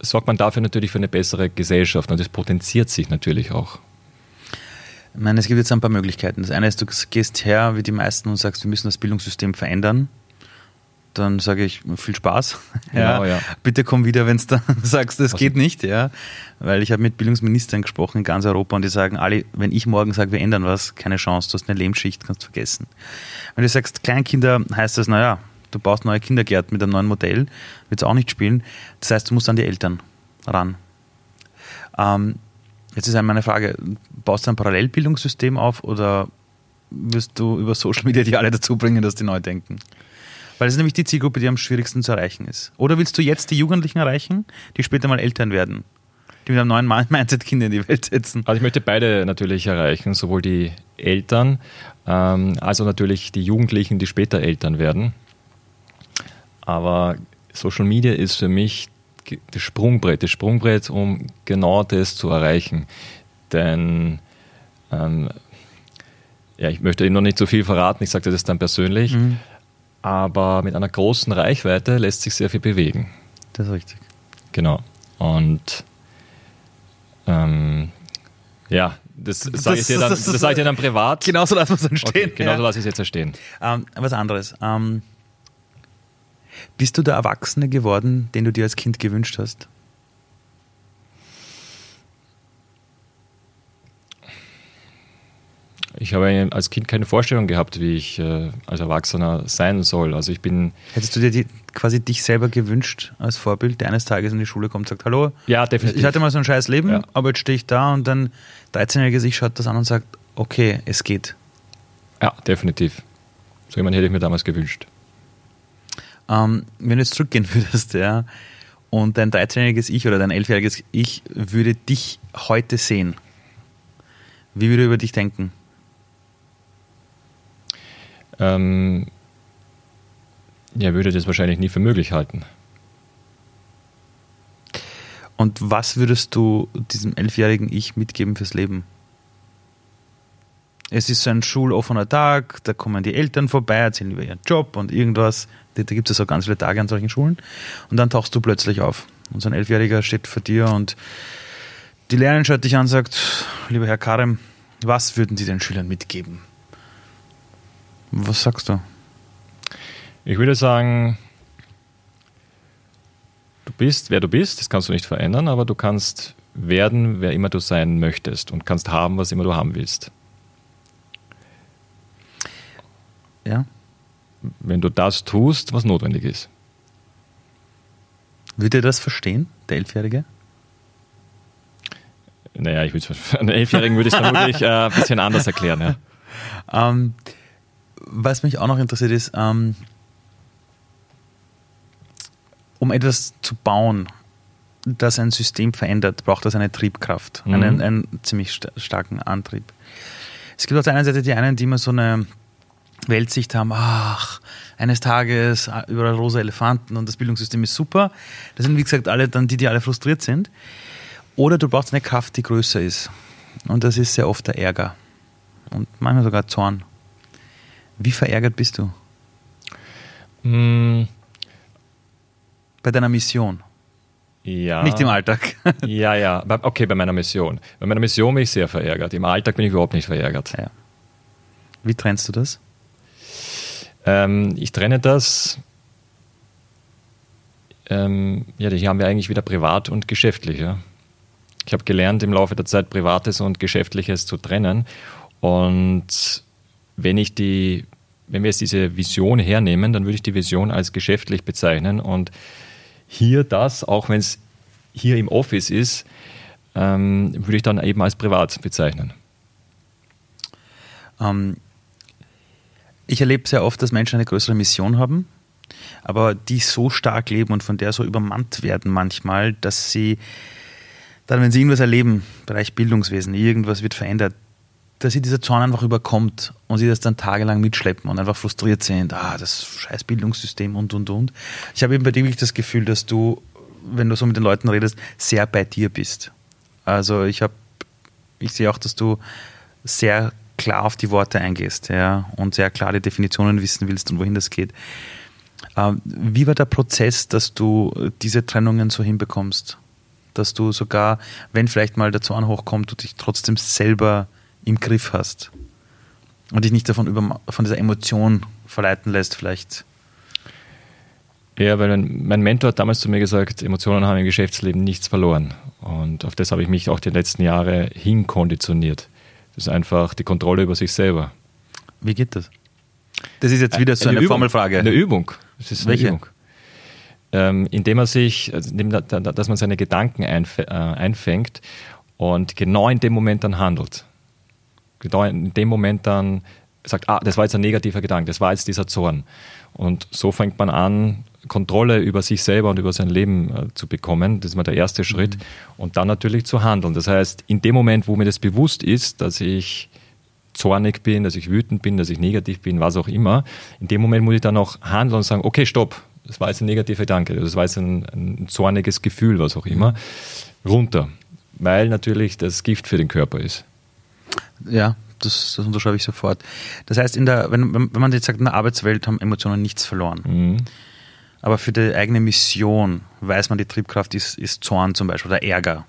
sorgt man dafür natürlich für eine bessere Gesellschaft und es potenziert sich natürlich auch. Ich meine, es gibt jetzt ein paar Möglichkeiten. Das eine ist, du gehst her wie die meisten und sagst, wir müssen das Bildungssystem verändern dann sage ich viel Spaß. [LAUGHS] Genau, ja. ja. Bitte komm wieder, wenn du [LAUGHS] sagst, das geht nicht, ja. Weil ich habe mit Bildungsministern gesprochen in ganz Europa und die sagen alle, wenn ich morgen sage, wir ändern was, keine Chance, du hast eine Lebensschicht, kannst vergessen. Wenn du sagst, Kleinkinder, heißt das, naja, du baust neue Kindergärten mit einem neuen Modell, wird es auch nicht spielen. Das heißt, du musst an die Eltern ran. Ähm, jetzt ist meine Frage, baust du ein Parallelbildungssystem auf oder wirst du über Social Media die alle dazu bringen, dass die neu denken? Weil es ist nämlich die Zielgruppe, die am schwierigsten zu erreichen ist. Oder willst du jetzt die Jugendlichen erreichen, die später mal Eltern werden? Die mit einem neuen [LAUGHS] Mindset Kinder in die Welt setzen? Also ich möchte beide natürlich erreichen, sowohl die Eltern ähm, als auch natürlich die Jugendlichen, die später Eltern werden. Aber Social Media ist für mich das Sprungbrett, das Sprungbrett, um genau das zu erreichen. Denn ähm, ja, ich möchte Ihnen noch nicht so viel verraten, ich sage das dann persönlich. Mhm aber mit einer großen Reichweite lässt sich sehr viel bewegen. Das ist richtig. Genau. Und ähm, ja, das, sage ich, dir dann, das, das, das sag ich dir dann privat. Genauso lassen wir es dann stehen. Okay, genauso ja. lasse ich es jetzt stehen. Ähm, was anderes. Ähm, bist du der Erwachsene geworden, den du dir als Kind gewünscht hast? Ich habe als Kind keine Vorstellung gehabt, wie ich äh, als Erwachsener sein soll. Also ich bin. Hättest du dir die, quasi dich selber gewünscht als Vorbild, der eines Tages in die Schule kommt und sagt, hallo? Ja, definitiv. Ich hatte mal so ein scheiß Leben, ja. aber jetzt stehe ich da und dann 13-jähriger sich schaut das an und sagt, okay, es geht. Ja, definitiv. So jemand hätte ich mir damals gewünscht. Ähm, wenn du jetzt zurückgehen [LAUGHS] würdest, ja, und dein 13-jähriges Ich oder dein 11-jähriges Ich würde dich heute sehen, wie würde er über dich denken? Ähm, ja, würde das wahrscheinlich nie für möglich halten. Und was würdest du diesem elfjährigen Ich mitgeben fürs Leben? Es ist so ein schuloffener Tag, da kommen die Eltern vorbei, erzählen über ihren Job und irgendwas. Da gibt es auch ganz viele Tage an solchen Schulen. Und dann tauchst du plötzlich auf. Und so ein Elfjähriger steht vor dir und die Lehrerin schaut dich an und sagt, lieber Herr Karem, was würden Sie den Schülern mitgeben? Was sagst du? Ich würde sagen, du bist, wer du bist, das kannst du nicht verändern, aber du kannst werden, wer immer du sein möchtest und kannst haben, was immer du haben willst. Ja. Wenn du das tust, was notwendig ist. Würde er das verstehen, der Elfjährige? Naja, ich würde es [LAUGHS] einen Elfjährigen würde ich es vermutlich äh, ein bisschen anders erklären. Ja. [LAUGHS] Ähm, was mich auch noch interessiert ist, ähm, um etwas zu bauen, das ein System verändert, braucht das eine Triebkraft, mhm. einen, einen ziemlich st starken Antrieb. Es gibt auf der einen Seite die einen, die immer so eine Weltsicht haben, ach, eines Tages äh, überall rosa Elefanten und das Bildungssystem ist super. Das sind, wie gesagt, alle dann die, die alle frustriert sind. Oder du brauchst eine Kraft, die größer ist. Und das ist sehr oft der Ärger. Und manchmal sogar Zorn. Wie verärgert bist du? Mm. Bei deiner Mission. Ja. Nicht im Alltag. [LAUGHS] ja, ja. Okay, bei meiner Mission. Bei meiner Mission bin ich sehr verärgert. Im Alltag bin ich überhaupt nicht verärgert. Ja. Wie trennst du das? Ähm, ich trenne das. Ähm, ja, hier haben wir eigentlich wieder privat und geschäftlich. Ja. Ich habe gelernt, im Laufe der Zeit Privates und Geschäftliches zu trennen. Und wenn ich die, wenn wir jetzt diese Vision hernehmen, dann würde ich die Vision als geschäftlich bezeichnen. Und hier das, auch wenn es hier im Office ist, ähm, würde ich dann eben als privat bezeichnen. Ähm, ich erlebe sehr oft, dass Menschen eine größere Mission haben, aber die so stark leben und von der so übermannt werden manchmal, dass sie dann, wenn sie irgendwas erleben, Bereich Bildungswesen, irgendwas wird verändert, dass sie dieser Zorn einfach überkommt und sie das dann tagelang mitschleppen und einfach frustriert sind, ah, das scheiß Bildungssystem und und und. Ich habe eben bei dir wirklich das Gefühl, dass du, wenn du so mit den Leuten redest, sehr bei dir bist. Also ich habe, ich sehe auch, dass du sehr klar auf die Worte eingehst ja, und sehr klar die Definitionen wissen willst und wohin das geht. Ähm, wie war der Prozess, dass du diese Trennungen so hinbekommst? Dass du sogar, wenn vielleicht mal der Zorn hochkommt, du dich trotzdem selber im Griff hast und dich nicht davon über, von dieser Emotion verleiten lässt, vielleicht. Ja, weil mein Mentor hat damals zu mir gesagt, Emotionen haben im Geschäftsleben nichts verloren. Und auf das habe ich mich auch die letzten Jahre hinkonditioniert. Das ist einfach die Kontrolle über sich selber. Wie geht das? Das ist jetzt wieder so eine, eine Formelfrage. Eine Übung. Das ist eine Welche? Übung. Ähm, indem man sich, also indem, dass man seine Gedanken äh, einfängt und genau in dem Moment dann handelt. Genau in dem Moment dann sagt, ah, das war jetzt ein negativer Gedanke, das war jetzt dieser Zorn. Und so fängt man an, Kontrolle über sich selber und über sein Leben äh, zu bekommen. Das ist mal der erste Schritt. Mhm. Und dann natürlich zu handeln. Das heißt, in dem Moment, wo mir das bewusst ist, dass ich zornig bin, dass ich wütend bin, dass ich negativ bin, was auch immer, in dem Moment muss ich dann auch handeln und sagen, okay, stopp, das war jetzt ein negativer Gedanke, das war jetzt ein, ein zorniges Gefühl, was auch immer, runter. Weil natürlich das Gift für den Körper ist. Ja, das, das unterschreibe ich sofort. Das heißt, in der, wenn, wenn man jetzt sagt, in der Arbeitswelt haben Emotionen nichts verloren. Mhm. Aber für die eigene Mission weiß man, die Triebkraft ist, ist Zorn zum Beispiel oder Ärger.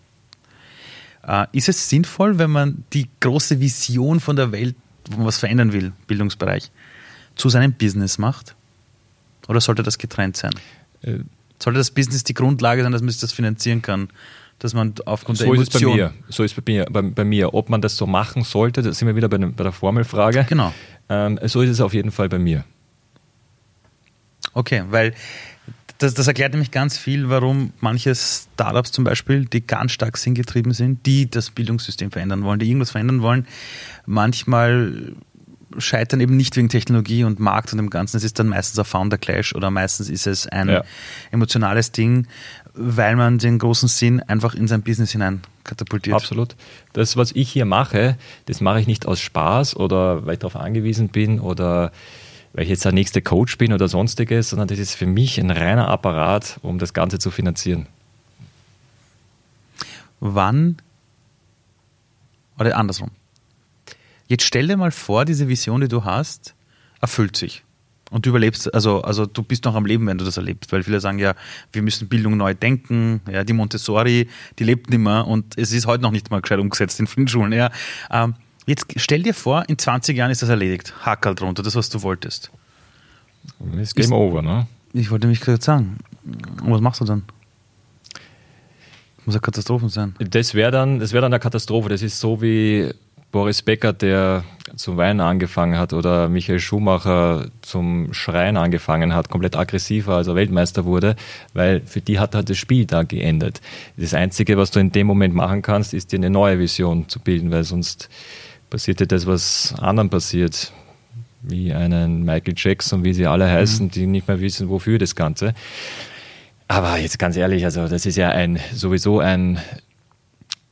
Äh, ist es sinnvoll, wenn man die große Vision von der Welt, wo man was verändern will, Bildungsbereich, zu seinem Business macht? Oder sollte das getrennt sein? Äh, sollte das Business die Grundlage sein, dass man sich das finanzieren kann? Dass man aufgrund so der Emotion... Ist es bei mir. So ist es bei mir, bei, bei, mir. Ob man das so machen sollte, da sind wir wieder bei, bei der Formelfrage. Genau. Ähm, so ist es auf jeden Fall bei mir. Okay, weil das, das, erklärt nämlich ganz viel, warum manche Startups zum Beispiel, die ganz stark sinngetrieben sind, die das Bildungssystem verändern wollen, die irgendwas verändern wollen, manchmal scheitern eben nicht wegen Technologie und Markt und dem Ganzen. Es ist dann meistens ein Founder Clash oder meistens ist es ein ja. emotionales Ding, weil man den großen Sinn einfach in sein Business hinein katapultiert. Absolut. Das, was ich hier mache, das mache ich nicht aus Spaß oder weil ich darauf angewiesen bin oder weil ich jetzt der nächste Coach bin oder sonstiges, sondern das ist für mich ein reiner Apparat, um das Ganze zu finanzieren. Wann oder andersrum. Jetzt stell dir mal vor, diese Vision, die du hast, erfüllt sich. Und du überlebst, also, also du bist noch am Leben, wenn du das erlebst, weil viele sagen ja, wir müssen Bildung neu denken, ja, die Montessori, die lebt nicht mehr und es ist heute noch nicht mal gescheit umgesetzt in vielen Schulen, ja. Ähm, Jetzt stell dir vor, in 20 Jahren ist das erledigt. Hackerl drunter, das, was du wolltest. Ist Game ist, over, ne? Ich wollte mich gerade sagen. Und was machst du dann? Muss eine Katastrophe sein. Das wäre dann, wär dann eine Katastrophe. Das ist so wie Boris Becker, der zum Weinen angefangen hat oder Michael Schumacher zum Schreien angefangen hat, komplett aggressiver, als er Weltmeister wurde, weil für die hat halt das Spiel da geendet. Das Einzige, was du in dem Moment machen kannst, ist dir eine neue Vision zu bilden, weil sonst passiert dir das, was anderen passiert, wie einen Michael Jackson, wie sie alle heißen, mhm. die nicht mehr wissen, wofür das Ganze. Aber jetzt ganz ehrlich, also das ist ja ein sowieso ein,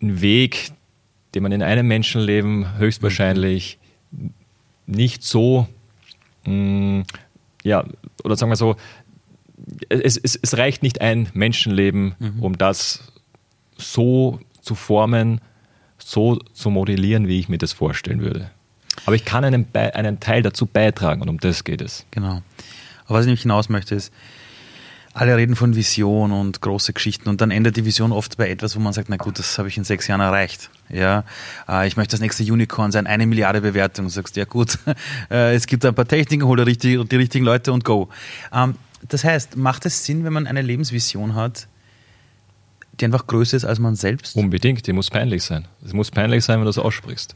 ein Weg, den man in einem Menschenleben höchstwahrscheinlich nicht so, mh, mm, ja, oder sagen wir so, es, es, es reicht nicht ein Menschenleben, mhm. um das so zu formen, so zu modellieren, wie ich mir das vorstellen würde. Aber ich kann einen, einen Teil dazu beitragen und um das geht es. Genau. Aber was ich nämlich hinaus möchte, ist, alle reden von Vision und große Geschichten und dann endet die Vision oft bei etwas, wo man sagt, na gut, das habe ich in sechs Jahren erreicht. Ja, äh, ich möchte das nächste Unicorn sein, eine Milliarde Bewertung. Du sagst, ja gut, [LAUGHS] äh, es gibt ein paar Techniken, hol die, die richtigen Leute und go. Ähm, das heißt, macht es Sinn, wenn man eine Lebensvision hat, die einfach größer ist als man selbst? Unbedingt, die muss peinlich sein. Es muss peinlich sein, wenn du es aussprichst.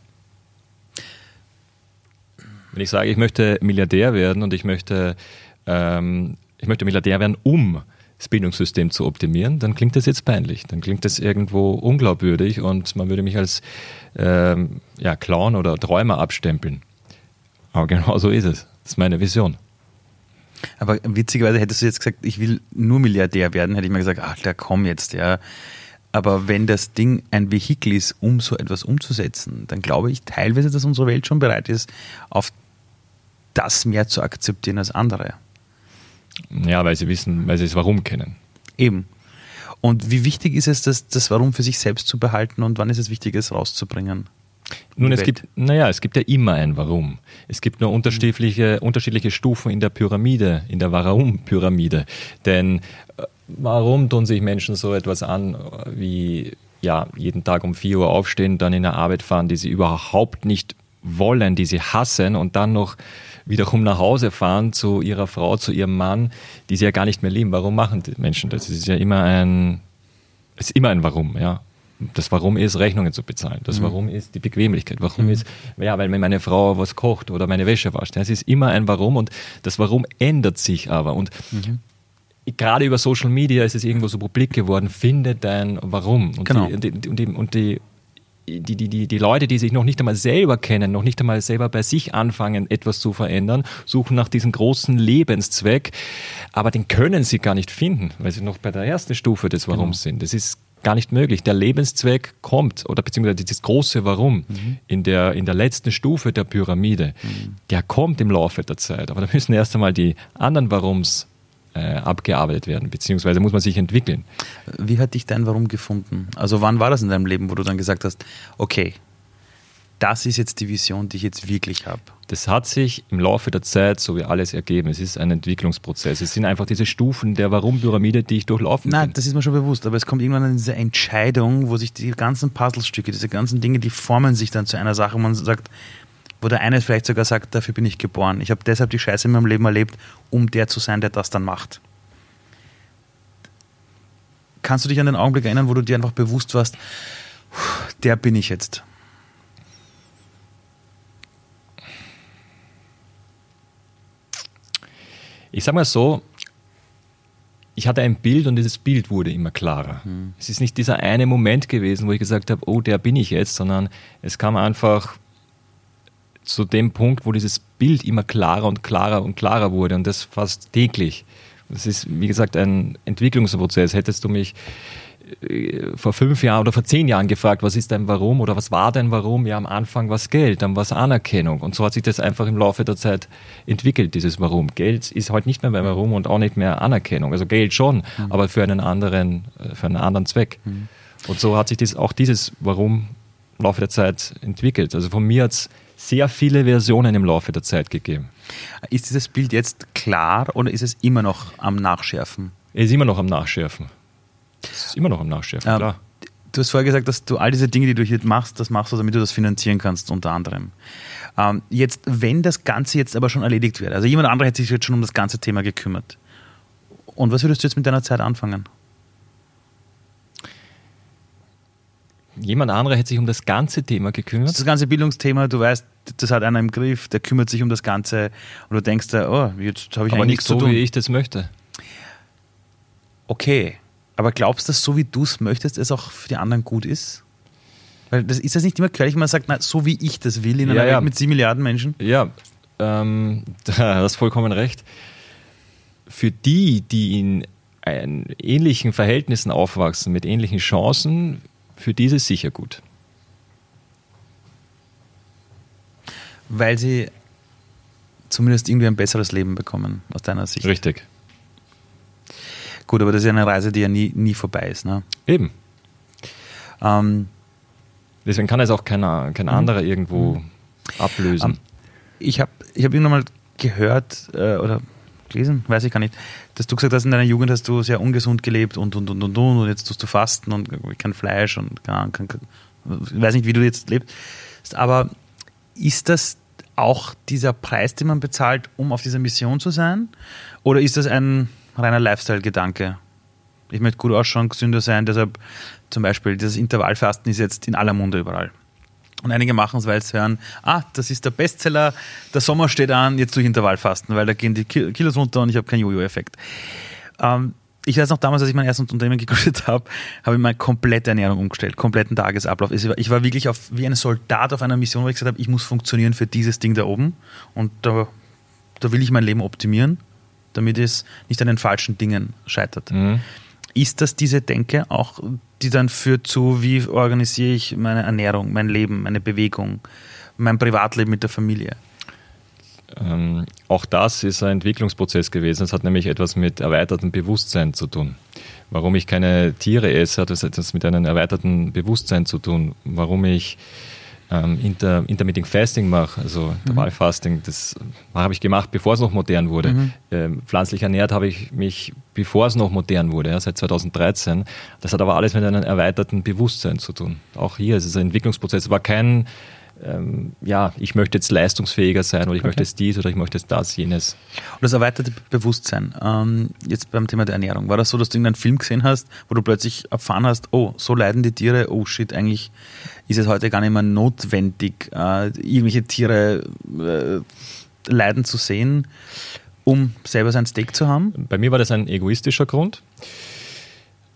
Wenn ich sage, ich möchte Milliardär werden und ich möchte ähm, ich möchte Milliardär werden, um das Bildungssystem zu optimieren, dann klingt das jetzt peinlich. Dann klingt das irgendwo unglaubwürdig und man würde mich als ähm, ja, Clown oder Träumer abstempeln. Aber genau so ist es. Das ist meine Vision. Aber witzigerweise hättest du jetzt gesagt, ich will nur Milliardär werden, hätte ich mal gesagt, ach, der komm jetzt, ja. Aber wenn das Ding ein Vehikel ist, um so etwas umzusetzen, dann glaube ich teilweise, dass unsere Welt schon bereit ist, auf das mehr zu akzeptieren als andere. Ja, weil sie wissen, weil sie das Warum kennen. Eben. Und wie wichtig ist es, das, das Warum für sich selbst zu behalten und wann ist es wichtig, es rauszubringen? Nun, es gibt, naja, es gibt ja immer ein Warum. Es gibt nur unterschiedliche, unterschiedliche Stufen in der Pyramide, in der Warum-Pyramide. Denn äh, warum tun sich Menschen so etwas an, wie ja, jeden Tag um 4 Uhr aufstehen, dann in eine Arbeit fahren, die sie überhaupt nicht wollen, die sie hassen und dann noch wiederum nach Hause fahren zu ihrer Frau, zu ihrem Mann, die sie ja gar nicht mehr lieben. Warum machen die Menschen das? Es ist ja immer ein, es ist immer ein Warum, ja. Das Warum ist, Rechnungen zu bezahlen. Das mhm. Warum ist die Bequemlichkeit. Warum mhm. ist, ja, weil meine Frau was kocht oder meine Wäsche wascht. Es ist immer ein Warum und das Warum ändert sich aber. Und mhm. gerade über Social Media ist es irgendwo so publik geworden, finde dein Warum. Und genau. Die, und, die, und die die, die, die, die Leute, die sich noch nicht einmal selber kennen, noch nicht einmal selber bei sich anfangen, etwas zu verändern, suchen nach diesem großen Lebenszweck, aber den können sie gar nicht finden, weil sie noch bei der ersten Stufe des Warums genau. sind. Das ist gar nicht möglich. Der Lebenszweck kommt, oder beziehungsweise das große Warum mhm. in, der, in der letzten Stufe der Pyramide, mhm. der kommt im Laufe der Zeit. Aber da müssen erst einmal die anderen Warums äh, abgearbeitet werden, beziehungsweise muss man sich entwickeln. Wie hat dich dein Warum gefunden? Also wann war das in deinem Leben, wo du dann gesagt hast, okay, das ist jetzt die Vision, die ich jetzt wirklich habe? Das hat sich im Laufe der Zeit so wie alles ergeben. Es ist ein Entwicklungsprozess. Es sind einfach diese Stufen der Warum-Pyramide, die ich durchlaufen Nein, bin. das ist mir schon bewusst. Aber es kommt irgendwann an diese Entscheidung, wo sich die ganzen Puzzlestücke, diese ganzen Dinge, die formen sich dann zu einer Sache, wo man sagt, wo der eine vielleicht sogar sagt, dafür bin ich geboren. Ich habe deshalb die Scheiße in meinem Leben erlebt, um der zu sein, der das dann macht. Kannst du dich an den Augenblick erinnern, wo du dir einfach bewusst warst, der bin ich jetzt? Ich sage mal so, ich hatte ein Bild und dieses Bild wurde immer klarer. Hm. Es ist nicht dieser eine Moment gewesen, wo ich gesagt habe, oh, der bin ich jetzt, sondern es kam einfach zu dem Punkt, wo dieses Bild immer klarer und klarer und klarer wurde und das fast täglich. Das ist, wie gesagt, ein Entwicklungsprozess. Hättest du mich äh, vor fünf Jahren oder vor zehn Jahren gefragt, was ist dein Warum oder was war dein Warum? Ja, am Anfang war es Geld, dann war es Anerkennung. Und so hat sich das einfach im Laufe der Zeit entwickelt, dieses Warum. Geld ist heute nicht mehr mein Warum und auch nicht mehr Anerkennung. Also Geld schon, mhm. aber für einen anderen, äh, für einen anderen Zweck. Mhm. Und so hat sich das, auch dieses Warum im Laufe der Zeit entwickelt. Also von mir hat es sehr viele Versionen im Laufe der Zeit gegeben. Ist dieses Bild jetzt klar oder ist es immer noch am Nachschärfen? Es ist immer noch am Nachschärfen. Es ist immer noch am Nachschärfen, ja, klar. Du hast vorher gesagt, dass du all diese Dinge, die du hier machst, das machst du, damit du das finanzieren kannst, unter anderem. Ähm, jetzt, wenn das Ganze jetzt aber schon erledigt wäre, also jemand anderer hätte sich jetzt schon um das ganze Thema gekümmert. Und was würdest du jetzt mit deiner Zeit anfangen? Jemand anderer hätte sich um das ganze Thema gekümmert. Das ganze Bildungsthema, du weißt, das hat einer im Griff, der kümmert sich um das Ganze und du denkst da, oh, jetzt habe ich Aber nichts zu so, tun. wie ich das möchte. Okay, aber glaubst du, dass so wie du es möchtest, es auch für die anderen gut ist? Weil das ist das nicht immer wenn man sagt, na, so wie ich das will, in einer Ja, ja. Welt mit sieben Milliarden Menschen? Ja, ähm, [LAUGHS] da hast vollkommen recht. Für die, die in ähnlichen Verhältnissen aufwachsen, mit ähnlichen Chancen, für diese sicher gut. Weil sie zumindest irgendwie ein besseres Leben bekommen, aus deiner Sicht. Richtig. Gut, aber das ist ja eine Reise, die ja nie, nie vorbei ist. Ne? Eben. Ähm, Deswegen kann es auch keiner, kein anderer irgendwo ablösen. Ähm, ich habe ich hab irgendwann mal gehört äh, oder gelesen, weiß ich gar nicht, dass du gesagt hast, in deiner Jugend hast du sehr ungesund gelebt und und und und und, und jetzt tust du Fasten und kein Fleisch und kein, kein, weiß nicht, wie du jetzt lebst. Aber ist das auch dieser Preis, den man bezahlt, um auf dieser Mission zu sein? Oder ist das ein reiner Lifestyle-Gedanke? Ich möchte gut ausschauen, gesünder sein, deshalb zum Beispiel dieses Intervallfasten ist jetzt in aller Munde überall. Und einige machen es, weil sie hören, ah, das ist der Bestseller, der Sommer steht an, jetzt durch Intervallfasten, weil da gehen die Ki- Kilos runter und ich habe keinen Jojo-Effekt. Ähm, ich weiß noch damals, als ich mein erstes Unternehmen gegründet [LAUGHS] habe, habe ich meine komplette Ernährung umgestellt, kompletten Tagesablauf. Ich war, ich war wirklich auf, wie ein Soldat auf einer Mission, wo ich gesagt habe, ich muss funktionieren für dieses Ding da oben und da, da will ich mein Leben optimieren, damit es nicht an den falschen Dingen scheitert. Mhm. Ist das diese Denke auch, die dann führt zu, wie organisiere ich meine Ernährung, mein Leben, meine Bewegung, mein Privatleben mit der Familie? Ähm, auch das ist ein Entwicklungsprozess gewesen. Es hat nämlich etwas mit erweitertem Bewusstsein zu tun. Warum ich keine Tiere esse, hat etwas mit einem erweiterten Bewusstsein zu tun. Warum ich ähm, Inter, Intermittent Fasting mache, also Intervallfasting, das habe ich gemacht, bevor es noch modern wurde. Ähm, pflanzlich ernährt habe ich mich, bevor es noch modern wurde, ja, seit 2013. Das hat aber alles mit einem erweiterten Bewusstsein zu tun. Auch hier ist es ein Entwicklungsprozess. Es war kein ähm, ja, ich möchte jetzt leistungsfähiger sein oder ich möchte jetzt dies oder ich möchte jetzt das, jenes. Und das erweiterte Bewusstsein, ähm, jetzt beim Thema der Ernährung, war das so, dass du irgendeinen Film gesehen hast, wo du plötzlich erfahren hast, oh, so leiden die Tiere, oh shit, eigentlich ist es heute gar nicht mehr notwendig, äh, irgendwelche Tiere äh, leiden zu sehen, um selber sein Steak zu haben? Bei mir war das ein egoistischer Grund.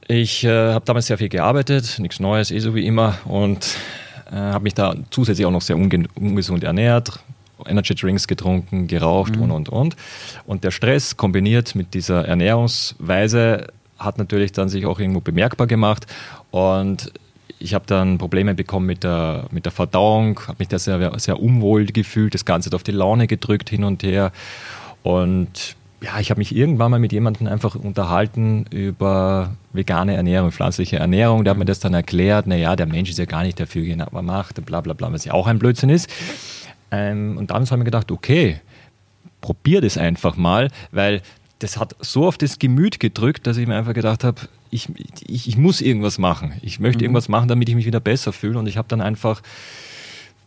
Ich äh, habe damals sehr viel gearbeitet, nichts Neues, eh so wie immer und äh, habe mich da zusätzlich auch noch sehr unge ungesund ernährt, Energy Drinks getrunken, geraucht und und und. Und der Stress kombiniert mit dieser Ernährungsweise hat natürlich dann sich auch irgendwo bemerkbar gemacht und ich habe dann Probleme bekommen mit der, mit der Verdauung, habe mich da sehr, sehr unwohl gefühlt, das Ganze hat auf die Laune gedrückt hin und her und ja, ich habe mich irgendwann mal mit jemandem einfach unterhalten über vegane Ernährung, pflanzliche Ernährung. Der hat mir das dann erklärt, naja, der Mensch ist ja gar nicht dafür gemacht, bla bla bla, was ja auch ein Blödsinn ist. Ähm, und damals habe ich mir gedacht, okay, probier das einfach mal, weil das hat so auf das Gemüt gedrückt, dass ich mir einfach gedacht habe, ich, ich, ich muss irgendwas machen. Ich möchte irgendwas machen, damit ich mich wieder besser fühle. Und ich habe dann einfach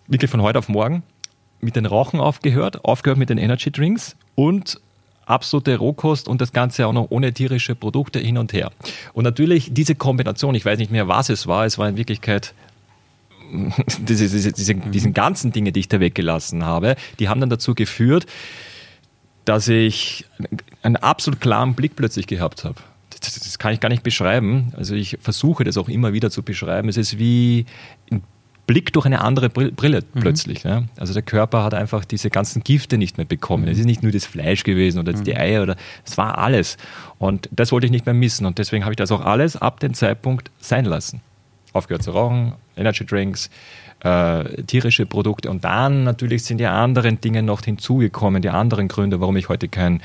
wirklich von heute auf morgen mit den Rauchen aufgehört, aufgehört mit den Energy Drinks und absolute Rohkost und das Ganze auch noch ohne tierische Produkte hin und her. Und natürlich diese Kombination, ich weiß nicht mehr, was es war, es war in Wirklichkeit [LAUGHS] diese, diese, diese, diesen ganzen Dinge, die ich da weggelassen habe, die haben dann dazu geführt, dass ich einen absolut klaren Blick plötzlich gehabt habe. Das, das kann ich gar nicht beschreiben. Also ich versuche das auch immer wieder zu beschreiben. Es ist wie ein Blick durch eine andere Brille plötzlich. Ja? Also der Körper hat einfach diese ganzen Gifte nicht mehr bekommen. Es ist nicht nur das Fleisch gewesen oder die Eier oder es war alles. Und das wollte ich nicht mehr missen. Und deswegen habe ich das auch alles ab dem Zeitpunkt sein lassen. Aufgehört zu rauchen, Energy Drinks, äh, tierische Produkte. Und dann natürlich sind die anderen Dinge noch hinzugekommen, die anderen Gründe, warum ich heute kein,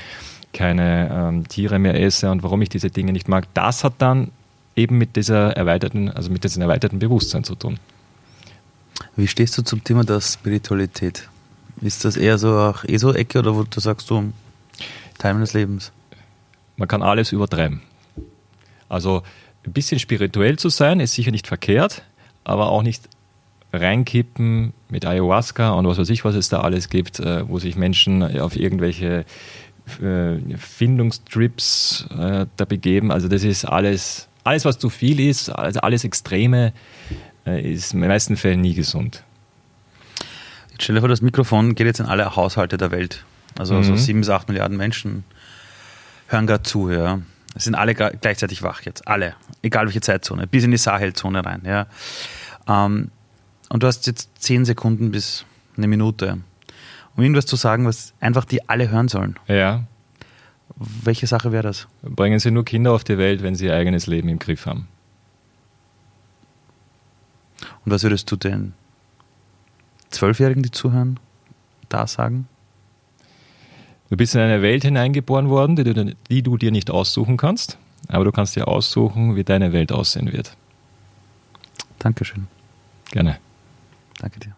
keine ähm, Tiere mehr esse und warum ich diese Dinge nicht mag. Das hat dann eben mit dieser erweiterten, also mit diesem erweiterten Bewusstsein zu tun. Wie stehst du zum Thema der Spiritualität? Ist das eher so auch ESO-Ecke oder wo du sagst du Teil meines Lebens? Man kann alles übertreiben. Also ein bisschen spirituell zu sein, ist sicher nicht verkehrt, aber auch nicht reinkippen mit Ayahuasca und was weiß ich, was es da alles gibt, äh, wo sich Menschen auf irgendwelche äh, Findungstrips äh, da begeben. Also das ist alles, alles was zu viel ist, also alles Extreme, ist in den meisten Fällen nie gesund. Jetzt stell dir vor, das Mikrofon geht jetzt in alle Haushalte der Welt. Also mhm. so sieben bis acht Milliarden Menschen hören gerade zu. Ja. Es sind alle gleichzeitig wach jetzt. Alle. Egal welche Zeitzone. Bis in die Sahelzone rein. Ja. Ähm, und du hast jetzt zehn Sekunden bis eine Minute, um irgendwas zu sagen, was einfach die alle hören sollen. Ja. Welche Sache wäre das? Bringen Sie nur Kinder auf die Welt, wenn sie ihr eigenes Leben im Griff haben. Und was würdest du den Zwölfjährigen, die zuhören, da sagen? Du bist in eine Welt hineingeboren worden, die du, die du dir nicht aussuchen kannst, aber du kannst dir aussuchen, wie deine Welt aussehen wird. Dankeschön. Gerne. Danke dir.